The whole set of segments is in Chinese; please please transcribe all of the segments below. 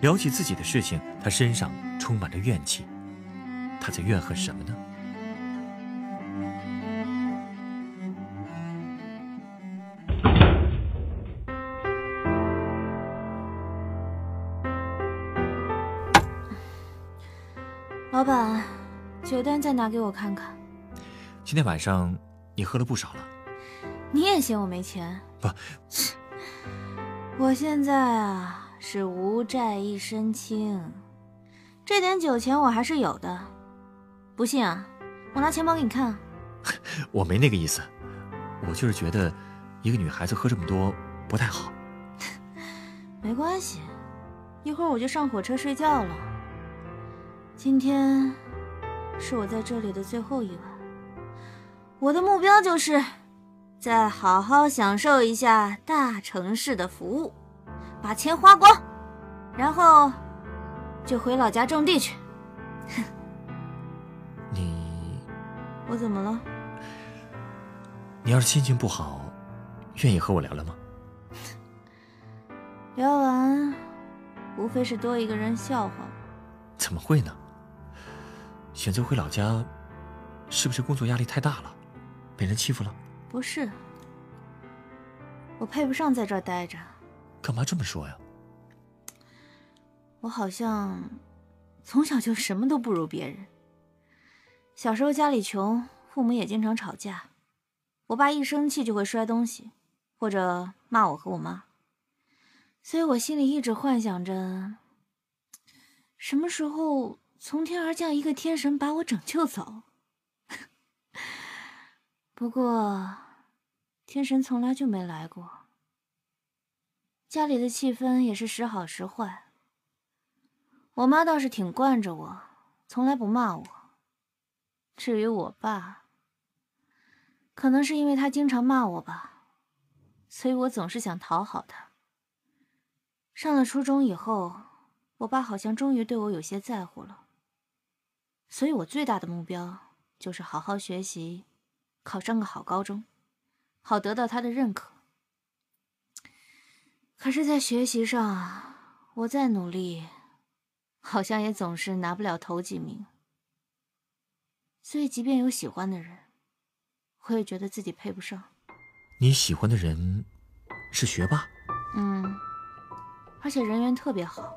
聊起自己的事情，他身上充满着怨气。他在怨恨什么呢？老板，酒单再拿给我看看。今天晚上你喝了不少了。你也嫌我没钱？不，我现在啊是无债一身轻，这点酒钱我还是有的。不信啊，我拿钱包给你看。我没那个意思，我就是觉得一个女孩子喝这么多不太好。没关系，一会儿我就上火车睡觉了。今天是我在这里的最后一晚，我的目标就是。再好好享受一下大城市的服务，把钱花光，然后就回老家种地去。哼你，我怎么了？你要是心情不好，愿意和我聊聊吗？聊完，无非是多一个人笑话。怎么会呢？选择回老家，是不是工作压力太大了，被人欺负了？不是，我配不上在这儿待着。干嘛这么说呀？我好像从小就什么都不如别人。小时候家里穷，父母也经常吵架，我爸一生气就会摔东西，或者骂我和我妈。所以我心里一直幻想着，什么时候从天而降一个天神把我拯救走。不过，天神从来就没来过。家里的气氛也是时好时坏。我妈倒是挺惯着我，从来不骂我。至于我爸，可能是因为他经常骂我吧，所以我总是想讨好他。上了初中以后，我爸好像终于对我有些在乎了，所以我最大的目标就是好好学习。考上个好高中，好得到他的认可。可是，在学习上，我再努力，好像也总是拿不了头几名。所以，即便有喜欢的人，我也觉得自己配不上。你喜欢的人是学霸？嗯，而且人缘特别好。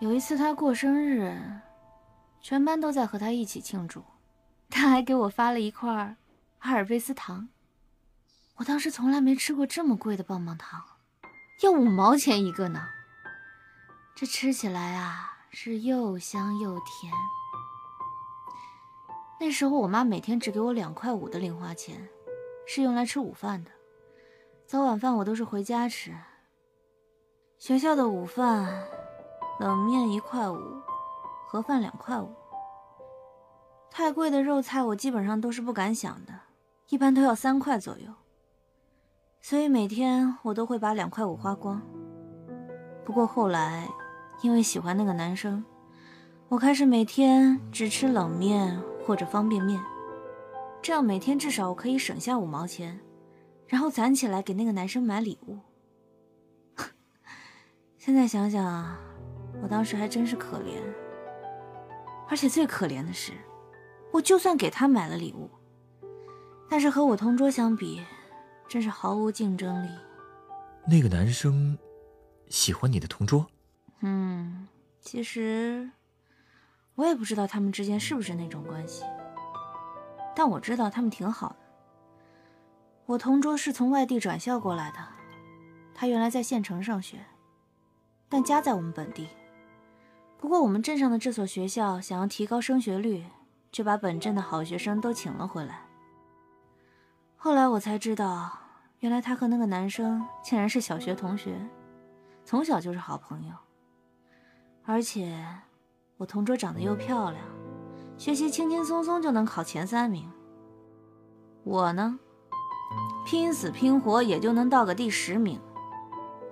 有一次他过生日，全班都在和他一起庆祝。他还给我发了一块阿尔卑斯糖，我当时从来没吃过这么贵的棒棒糖，要五毛钱一个呢。这吃起来啊是又香又甜。那时候我妈每天只给我两块五的零花钱，是用来吃午饭的，早晚饭我都是回家吃。学校的午饭，冷面一块五，盒饭两块五。太贵的肉菜我基本上都是不敢想的，一般都要三块左右。所以每天我都会把两块五花光。不过后来，因为喜欢那个男生，我开始每天只吃冷面或者方便面，这样每天至少我可以省下五毛钱，然后攒起来给那个男生买礼物。现在想想，我当时还真是可怜。而且最可怜的是。我就算给他买了礼物，但是和我同桌相比，真是毫无竞争力。那个男生喜欢你的同桌？嗯，其实我也不知道他们之间是不是那种关系，但我知道他们挺好的。我同桌是从外地转校过来的，他原来在县城上学，但家在我们本地。不过我们镇上的这所学校想要提高升学率。就把本镇的好学生都请了回来。后来我才知道，原来他和那个男生竟然是小学同学，从小就是好朋友。而且我同桌长得又漂亮，学习轻轻松松就能考前三名。我呢，拼死拼活也就能到个第十名，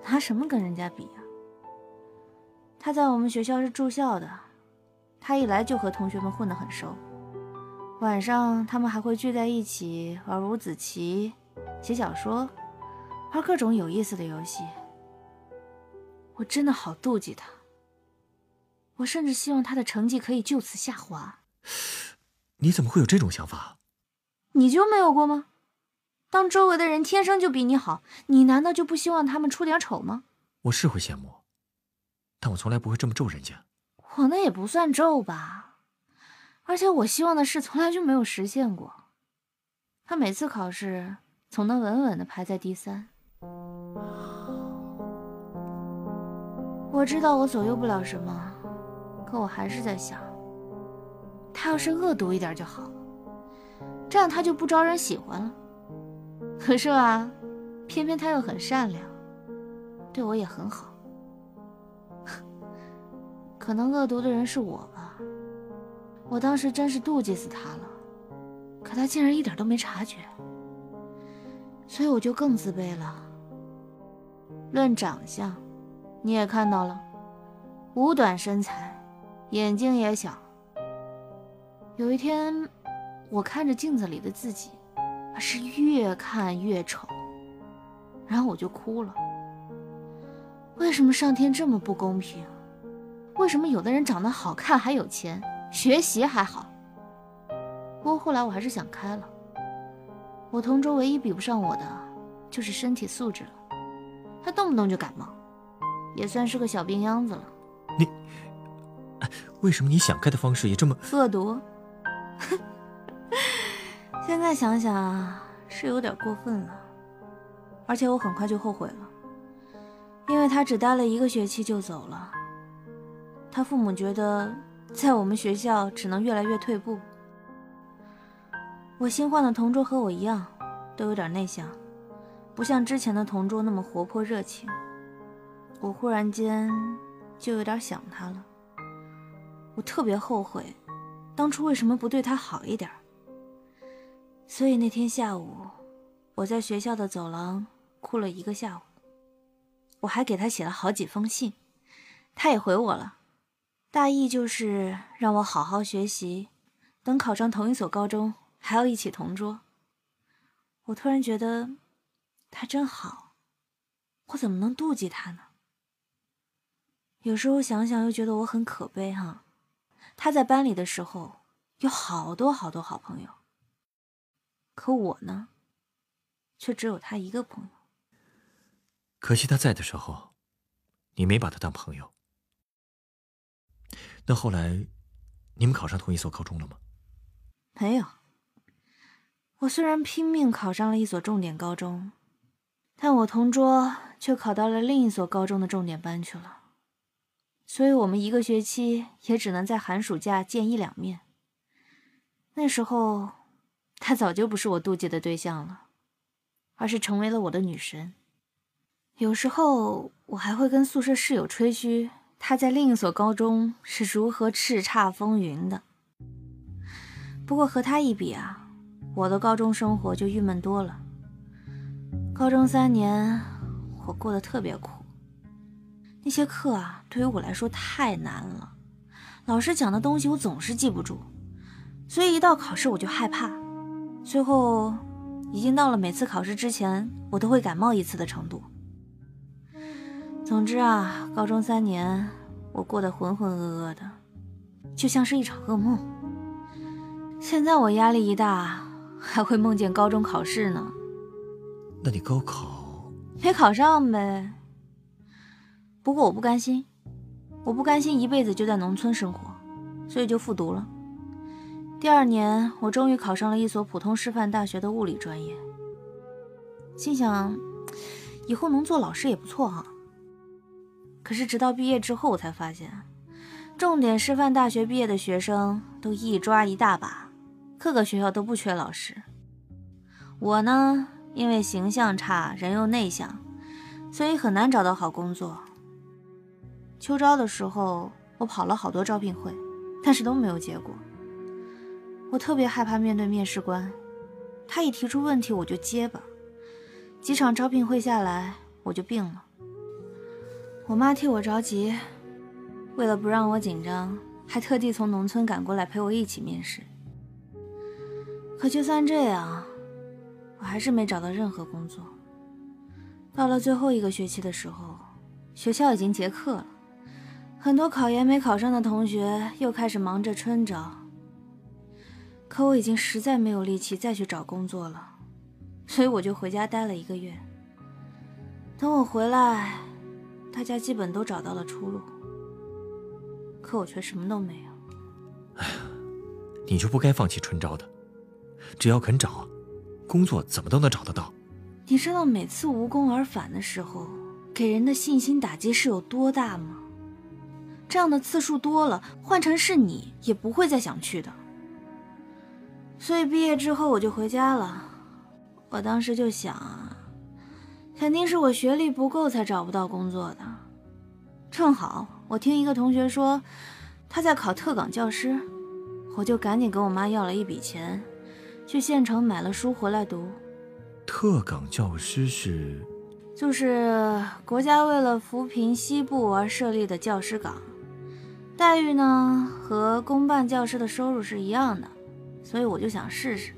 拿什么跟人家比呀？他在我们学校是住校的，他一来就和同学们混得很熟。晚上他们还会聚在一起玩五子棋、写小说，玩各种有意思的游戏。我真的好妒忌他，我甚至希望他的成绩可以就此下滑。你怎么会有这种想法？你就没有过吗？当周围的人天生就比你好，你难道就不希望他们出点丑吗？我是会羡慕，但我从来不会这么咒人家。我那也不算咒吧，而且我希望的事从来就没有实现过。他每次考试总能稳稳的排在第三。我知道我左右不了什么，可我还是在想，他要是恶毒一点就好，这样他就不招人喜欢了。可是啊，偏偏他又很善良，对我也很好。可能恶毒的人是我吧，我当时真是妒忌死他了，可他竟然一点都没察觉，所以我就更自卑了。论长相。你也看到了，五短身材，眼睛也小。有一天，我看着镜子里的自己，是越看越丑，然后我就哭了。为什么上天这么不公平？为什么有的人长得好看还有钱，学习还好？不过后来我还是想开了。我同桌唯一比不上我的，就是身体素质了。他动不动就感冒。也算是个小病秧子了。你，为什么你想开的方式也这么恶毒？现在想想是有点过分了，而且我很快就后悔了，因为他只待了一个学期就走了。他父母觉得在我们学校只能越来越退步。我新换的同桌和我一样，都有点内向，不像之前的同桌那么活泼热情。我忽然间就有点想他了，我特别后悔，当初为什么不对他好一点。所以那天下午，我在学校的走廊哭了一个下午。我还给他写了好几封信，他也回我了，大意就是让我好好学习，等考上同一所高中还要一起同桌。我突然觉得他真好，我怎么能妒忌他呢？有时候想想又觉得我很可悲哈，他在班里的时候有好多好多好朋友，可我呢，却只有他一个朋友。可惜他在的时候，你没把他当朋友。那后来，你们考上同一所高中了吗？没有。我虽然拼命考上了一所重点高中，但我同桌却考到了另一所高中的重点班去了。所以，我们一个学期也只能在寒暑假见一两面。那时候，她早就不是我妒忌的对象了，而是成为了我的女神。有时候，我还会跟宿舍室友吹嘘他在另一所高中是如何叱咤风云的。不过和他一比啊，我的高中生活就郁闷多了。高中三年，我过得特别苦。那些课啊，对于我来说太难了，老师讲的东西我总是记不住，所以一到考试我就害怕，最后已经到了每次考试之前我都会感冒一次的程度。总之啊，高中三年我过得浑浑噩噩的，就像是一场噩梦。现在我压力一大，还会梦见高中考试呢。那你高考没考上呗？不过我不甘心，我不甘心一辈子就在农村生活，所以就复读了。第二年，我终于考上了一所普通师范大学的物理专业。心想，以后能做老师也不错哈。可是直到毕业之后，我才发现，重点师范大学毕业的学生都一抓一大把，各个学校都不缺老师。我呢，因为形象差，人又内向，所以很难找到好工作。秋招的时候，我跑了好多招聘会，但是都没有结果。我特别害怕面对面试官，他一提出问题我就结巴。几场招聘会下来，我就病了。我妈替我着急，为了不让我紧张，还特地从农村赶过来陪我一起面试。可就算这样，我还是没找到任何工作。到了最后一个学期的时候，学校已经结课了，很多考研没考上的同学又开始忙着春招。可我已经实在没有力气再去找工作了。所以我就回家待了一个月。等我回来，大家基本都找到了出路，可我却什么都没有。哎呀，你就不该放弃春招的，只要肯找，工作怎么都能找得到。你知道每次无功而返的时候，给人的信心打击是有多大吗？这样的次数多了，换成是你也不会再想去的。所以毕业之后我就回家了。我当时就想啊，肯定是我学历不够才找不到工作的。正好我听一个同学说他在考特岗教师，我就赶紧跟我妈要了一笔钱，去县城买了书回来读。特岗教师是，就是国家为了扶贫西部而设立的教师岗，待遇呢和公办教师的收入是一样的，所以我就想试试。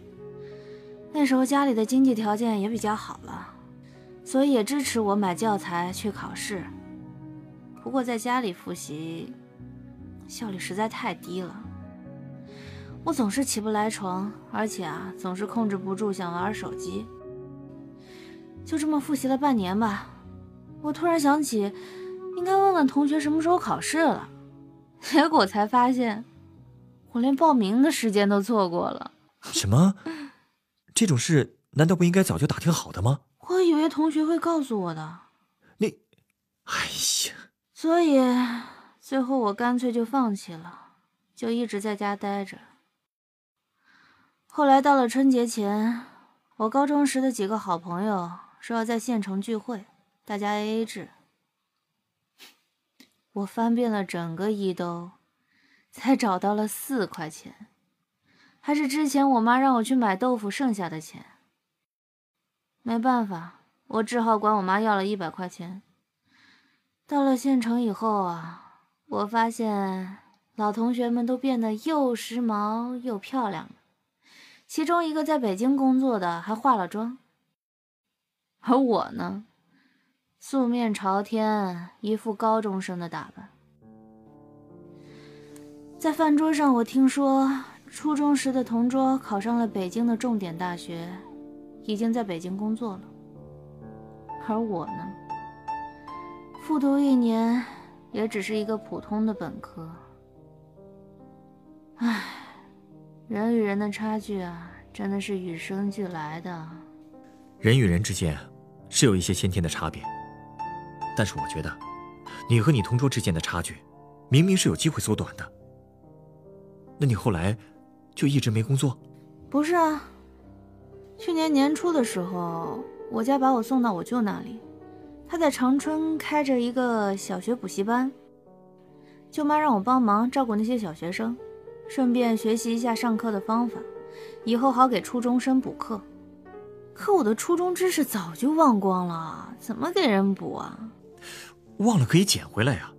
那时候家里的经济条件也比较好了，所以也支持我买教材去考试。不过在家里复习效率实在太低了，我总是起不来床，而且啊总是控制不住想玩手机。就这么复习了半年吧，我突然想起应该问问同学什么时候考试了，结果才发现我连报名的时间都错过了。什么？这种事难道不应该早就打听好的吗？我以为同学会告诉我的。你，哎呀！所以最后我干脆就放弃了，就一直在家待着。后来到了春节前，我高中时的几个好朋友说要在县城聚会，大家 A A 制。我翻遍了整个一兜，才找到了四块钱。还是之前我妈让我去买豆腐剩下的钱。没办法，我只好管我妈要了一百块钱。到了县城以后啊，我发现老同学们都变得又时髦又漂亮了。其中一个在北京工作的还化了妆，而我呢，素面朝天，一副高中生的打扮。在饭桌上，我听说。初中时的同桌考上了北京的重点大学，已经在北京工作了。而我呢，复读一年，也只是一个普通的本科。唉，人与人的差距啊，真的是与生俱来的。人与人之间是有一些先天的差别，但是我觉得，你和你同桌之间的差距，明明是有机会缩短的。那你后来？就一直没工作，不是啊。去年年初的时候，我家把我送到我舅那里，他在长春开着一个小学补习班。舅妈让我帮忙照顾那些小学生，顺便学习一下上课的方法，以后好给初中生补课。可我的初中知识早就忘光了，怎么给人补啊？忘了可以捡回来呀，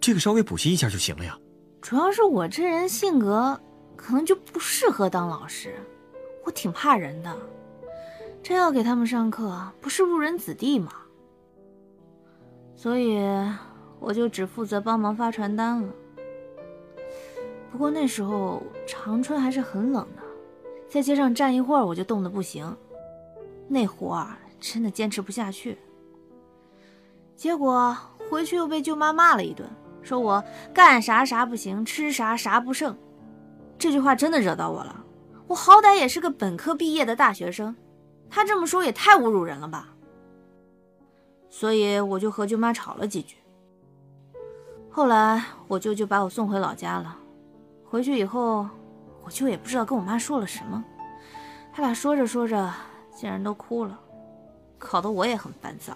这个稍微补习一下就行了呀。主要是我这人性格。可能就不适合当老师，我挺怕人的，真要给他们上课，不是误人子弟吗？所以我就只负责帮忙发传单了。不过那时候长春还是很冷的，在街上站一会儿我就冻得不行，那活儿真的坚持不下去。结果回去又被舅妈骂了一顿，说我干啥啥不行，吃啥啥不剩。这句话真的惹到我了，我好歹也是个本科毕业的大学生，他这么说也太侮辱人了吧。所以我就和舅妈吵了几句。后来我舅舅把我送回老家了，回去以后，我舅也不知道跟我妈说了什么，他俩说着说着竟然都哭了，搞得我也很烦躁。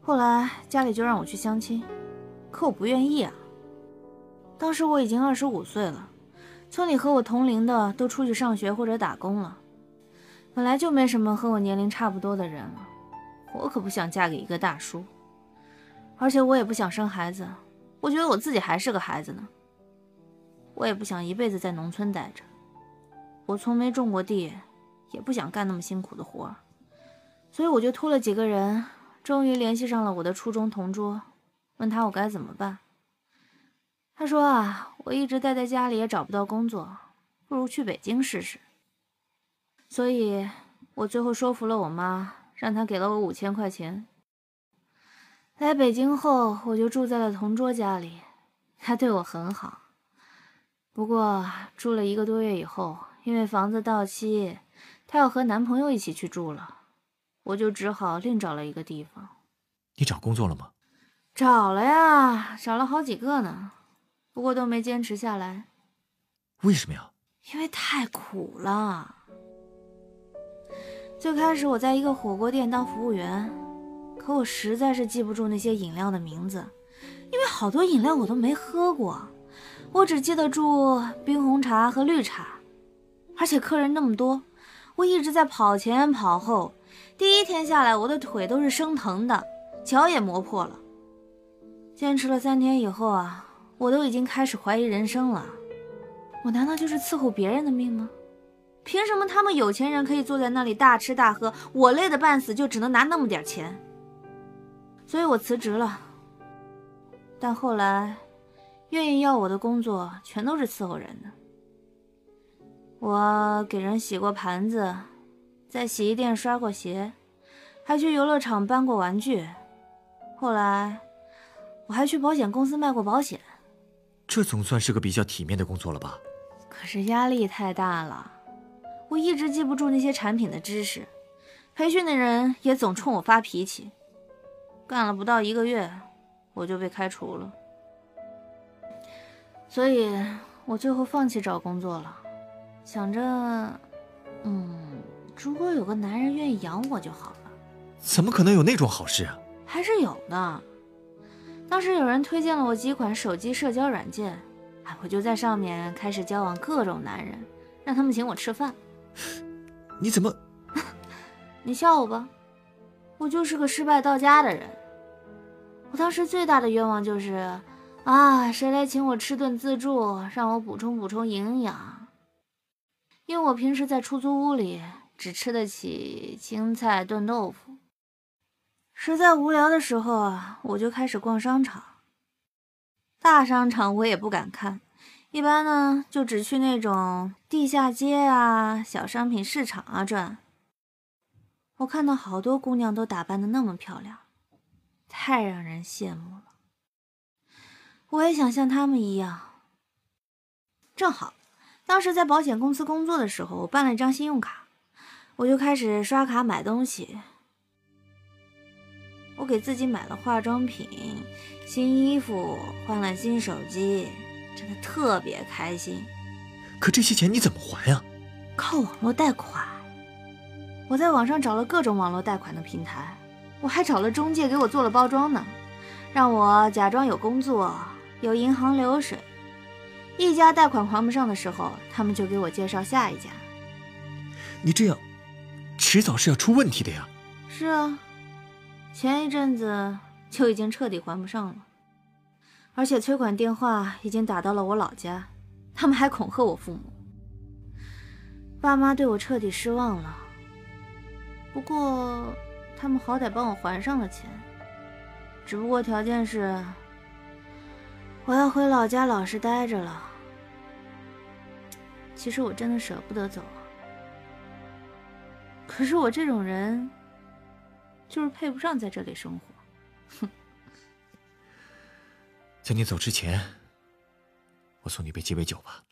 后来家里就让我去相亲，可我不愿意啊。当时我已经二十五岁了，村里和我同龄的都出去上学或者打工了，本来就没什么和我年龄差不多的人了，我可不想嫁给一个大叔。而且我也不想生孩子，我觉得我自己还是个孩子呢。我也不想一辈子在农村待着，我从没种过地，也不想干那么辛苦的活，所以我就托了几个人，终于联系上了我的初中同桌，问他我该怎么办。他说啊，我一直待在家里也找不到工作，不如去北京试试。所以，我最后说服了我妈，让她给了我五千块钱。来北京后，我就住在了同桌家里，他对我很好。不过住了一个多月以后，因为房子到期，她要和男朋友一起去住了，我就只好另找了一个地方。你找工作了吗？找了呀，找了好几个呢。不过都没坚持下来，为什么呀？因为太苦了。最开始我在一个火锅店当服务员，可我实在是记不住那些饮料的名字，因为好多饮料我都没喝过，我只记得住冰红茶和绿茶。而且客人那么多，我一直在跑前跑后，第一天下来我的腿都是生疼的，脚也磨破了。坚持了三天以后啊。我都已经开始怀疑人生了，我难道就是伺候别人的命吗？凭什么他们有钱人可以坐在那里大吃大喝，我累得半死就只能拿那么点钱？所以我辞职了。但后来，愿意要我的工作全都是伺候人的。我给人洗过盘子，在洗衣店刷过鞋，还去游乐场搬过玩具。后来，我还去保险公司卖过保险。这总算是个比较体面的工作了吧？可是压力太大了，我一直记不住那些产品的知识，培训的人也总冲我发脾气。干了不到一个月，我就被开除了。所以，我最后放弃找工作了，想着，嗯，如果有个男人愿意养我就好了。怎么可能有那种好事啊？还是有的。当时有人推荐了我几款手机社交软件，哎，我就在上面开始交往各种男人，让他们请我吃饭。你怎么？你笑我吧，我就是个失败到家的人。我当时最大的愿望就是，啊，谁来请我吃顿自助，让我补充补充营养。因为我平时在出租屋里只吃得起青菜炖豆腐。实在无聊的时候啊，我就开始逛商场。大商场我也不敢看，一般呢就只去那种地下街啊、小商品市场啊转。我看到好多姑娘都打扮的那么漂亮，太让人羡慕了。我也想像她们一样。正好，当时在保险公司工作的时候，我办了一张信用卡，我就开始刷卡买东西。我给自己买了化妆品、新衣服，换了新手机，真的特别开心。可这些钱你怎么还呀？靠网络贷款。我在网上找了各种网络贷款的平台，我还找了中介给我做了包装呢，让我假装有工作、有银行流水。一家贷款还不上的时候，他们就给我介绍下一家。你这样，迟早是要出问题的呀。是啊。前一阵子就已经彻底还不上了，而且催款电话已经打到了我老家，他们还恐吓我父母。爸妈对我彻底失望了，不过他们好歹帮我还上了钱，只不过条件是我要回老家老实待着了。其实我真的舍不得走，可是我这种人。就是配不上在这里生活，哼！在你走之前，我送你杯鸡尾酒吧。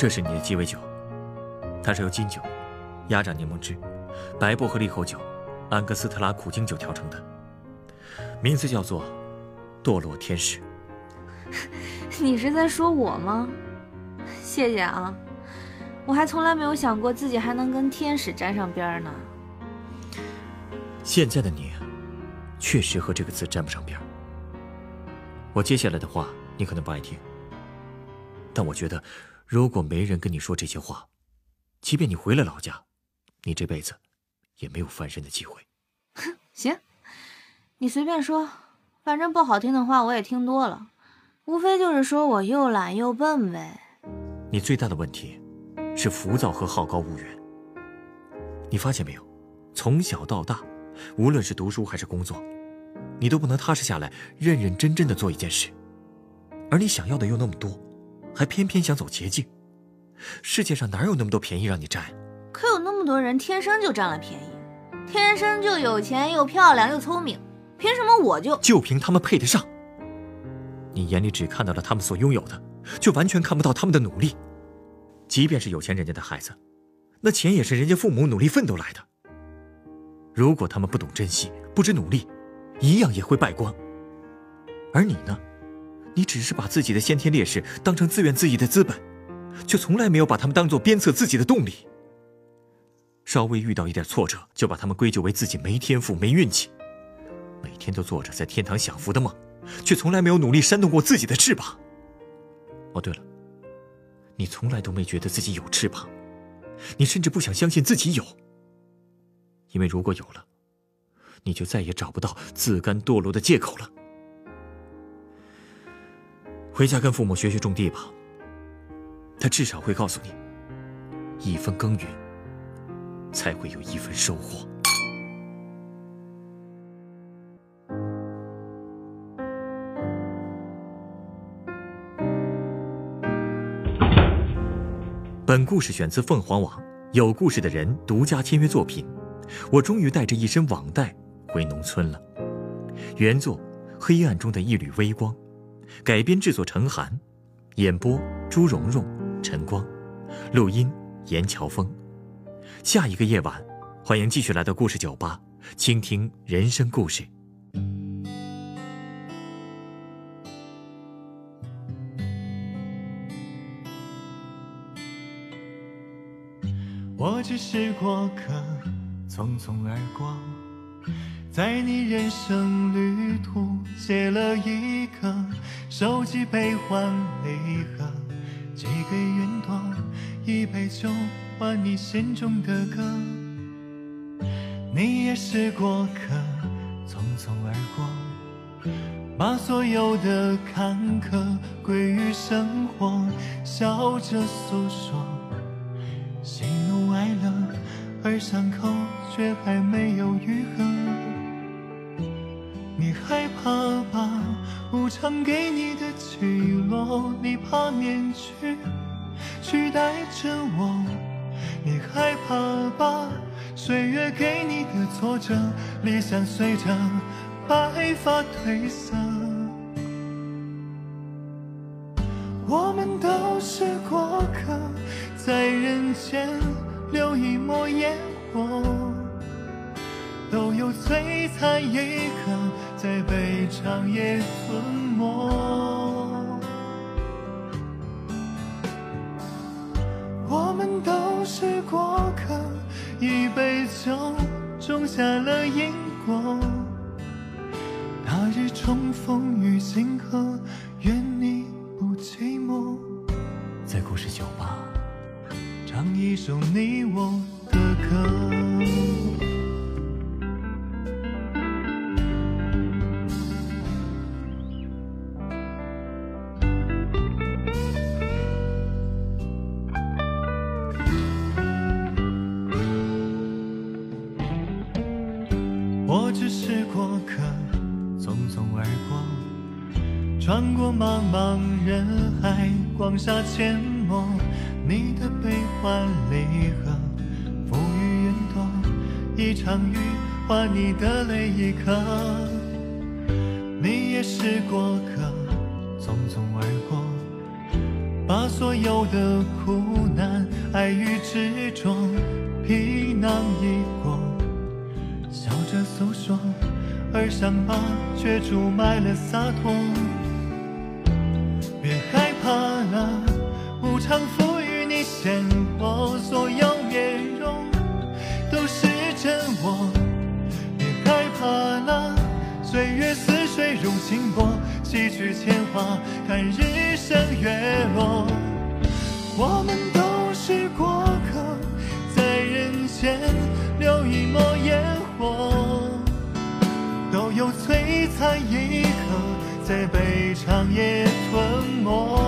这是你的鸡尾酒，它是由金酒、鸭掌柠檬汁、白薄荷利口酒、安格斯特拉苦精酒调成的，名字叫做“堕落天使”。你是在说我吗？谢谢啊，我还从来没有想过自己还能跟天使沾上边呢。现在的你，确实和这个词沾不上边。我接下来的话你可能不爱听，但我觉得，如果没人跟你说这些话，即便你回了老家，你这辈子也没有翻身的机会。哼，行，你随便说，反正不好听的话我也听多了。无非就是说我又懒又笨呗。你最大的问题是浮躁和好高骛远。你发现没有，从小到大，无论是读书还是工作，你都不能踏实下来，认认真真的做一件事。而你想要的又那么多，还偏偏想走捷径。世界上哪有那么多便宜让你占？可有那么多人天生就占了便宜，天生就有钱又漂亮又聪明，凭什么我就就凭他们配得上？你眼里只看到了他们所拥有的，却完全看不到他们的努力。即便是有钱人家的孩子，那钱也是人家父母努力奋斗来的。如果他们不懂珍惜，不知努力，一样也会败光。而你呢？你只是把自己的先天劣势当成自怨自艾的资本，却从来没有把他们当做鞭策自己的动力。稍微遇到一点挫折，就把他们归咎为自己没天赋、没运气，每天都做着在天堂享福的梦。却从来没有努力扇动过自己的翅膀。哦，对了，你从来都没觉得自己有翅膀，你甚至不想相信自己有。因为如果有了，你就再也找不到自甘堕落的借口了。回家跟父母学学种地吧，他至少会告诉你，一分耕耘，才会有一分收获。本故事选自凤凰网有故事的人独家签约作品。我终于带着一身网贷回农村了。原作《黑暗中的一缕微光》，改编制作陈寒，演播朱蓉蓉、陈光，录音严乔峰。下一个夜晚，欢迎继续来到故事酒吧，倾听人生故事。我只是过客，匆匆而过，在你人生旅途写了一个手机悲欢离合，寄给云朵一杯酒，换你心中的歌。你也是过客，匆匆而过，把所有的坎坷归于生活，笑着诉说。喜怒哀乐，而伤口却还没有愈合。唱给你的起落，你怕面具取代着我。你害怕吧，岁月给你的挫折，理想随着白发褪色。我们都是过客。在人间留一抹烟火，都有璀璨一刻在被长夜吞没。我们都是过客，一杯酒种下了因果。那日重逢于星河，愿你不寂寞。在故事酒吧。唱一首你我茫茫人海，广厦阡陌。你的悲欢离合，浮于云朵，一场雨换你的泪一颗。你也是过客，匆匆而过，把所有的苦难、爱与执着皮。囊一过，笑着诉说，而伤疤却注满了洒脱。常赋予你鲜活，所有面容都是真我。别害怕了，岁月似水如清波，洗去铅华，看日升月落。我们都是过客，在人间留一抹烟火，都有璀璨一刻，在悲长夜吞没。